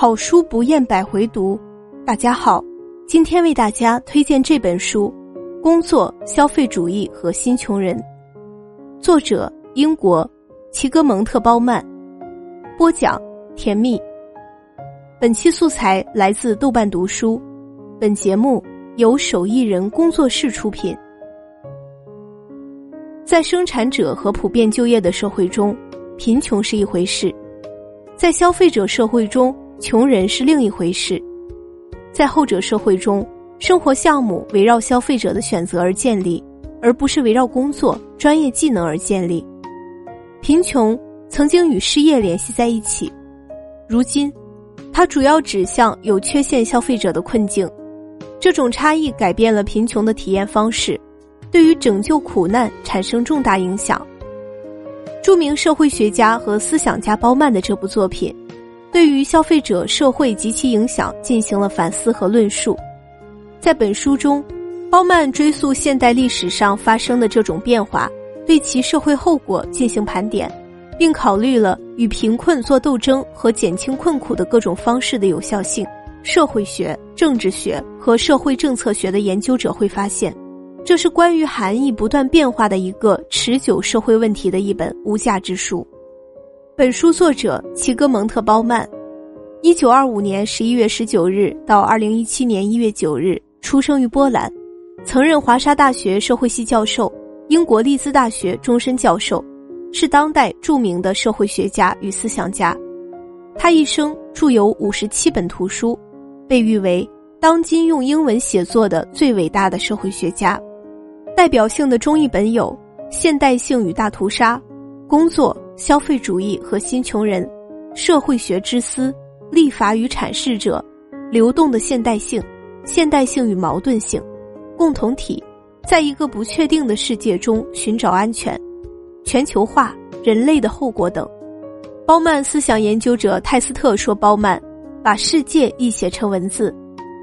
好书不厌百回读，大家好，今天为大家推荐这本书《工作、消费主义和新穷人》，作者英国齐格蒙特·鲍曼，播讲甜蜜。本期素材来自豆瓣读书，本节目由手艺人工作室出品。在生产者和普遍就业的社会中，贫穷是一回事；在消费者社会中，穷人是另一回事，在后者社会中，生活项目围绕消费者的选择而建立，而不是围绕工作专业技能而建立。贫穷曾经与失业联系在一起，如今，它主要指向有缺陷消费者的困境。这种差异改变了贫穷的体验方式，对于拯救苦难产生重大影响。著名社会学家和思想家包曼的这部作品。对于消费者社会及其影响进行了反思和论述。在本书中，包曼追溯现代历史上发生的这种变化，对其社会后果进行盘点，并考虑了与贫困做斗争和减轻困苦的各种方式的有效性。社会学、政治学和社会政策学的研究者会发现，这是关于含义不断变化的一个持久社会问题的一本无价之书。本书作者齐格蒙特·鲍曼，一九二五年十一月十九日到二零一七年一月九日出生于波兰，曾任华沙大学社会系教授、英国利兹大学终身教授，是当代著名的社会学家与思想家。他一生著有五十七本图书，被誉为当今用英文写作的最伟大的社会学家。代表性的中译本有《现代性与大屠杀》。工作、消费主义和新穷人，社会学之思、立法与阐释者，流动的现代性、现代性与矛盾性，共同体，在一个不确定的世界中寻找安全，全球化、人类的后果等。包曼思想研究者泰斯特说：“包曼把世界译写成文字，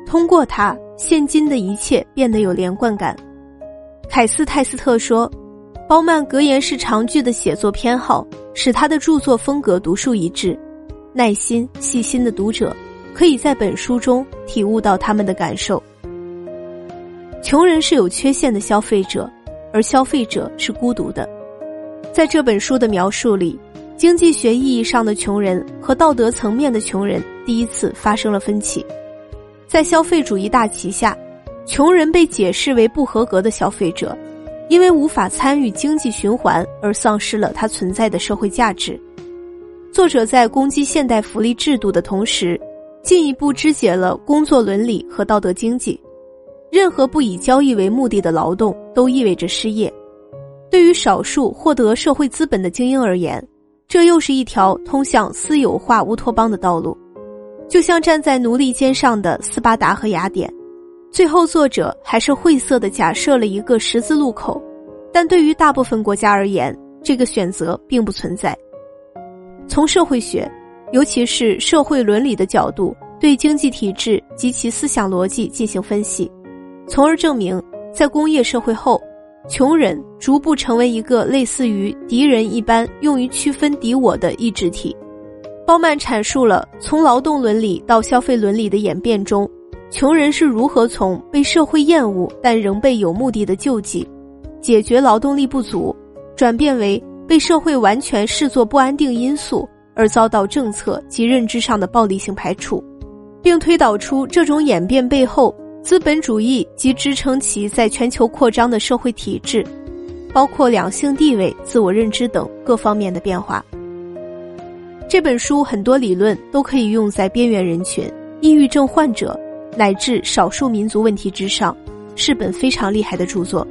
通过它，现今的一切变得有连贯感。”凯斯泰斯特说。包曼格言式长句的写作偏好，使他的著作风格独树一帜。耐心细心的读者，可以在本书中体悟到他们的感受。穷人是有缺陷的消费者，而消费者是孤独的。在这本书的描述里，经济学意义上的穷人和道德层面的穷人第一次发生了分歧。在消费主义大旗下，穷人被解释为不合格的消费者。因为无法参与经济循环而丧失了它存在的社会价值。作者在攻击现代福利制度的同时，进一步肢解了工作伦理和道德经济。任何不以交易为目的的劳动都意味着失业。对于少数获得社会资本的精英而言，这又是一条通向私有化乌托邦的道路。就像站在奴隶肩上的斯巴达和雅典。最后，作者还是晦涩的假设了一个十字路口，但对于大部分国家而言，这个选择并不存在。从社会学，尤其是社会伦理的角度，对经济体制及其思想逻辑进行分析，从而证明，在工业社会后，穷人逐步成为一个类似于敌人一般用于区分敌我的意志体。包曼阐述了从劳动伦理到消费伦理的演变中。穷人是如何从被社会厌恶但仍被有目的的救济、解决劳动力不足，转变为被社会完全视作不安定因素而遭到政策及认知上的暴力性排除，并推导出这种演变背后资本主义及支撑其在全球扩张的社会体制，包括两性地位、自我认知等各方面的变化。这本书很多理论都可以用在边缘人群、抑郁症患者。乃至少数民族问题之上，是本非常厉害的著作。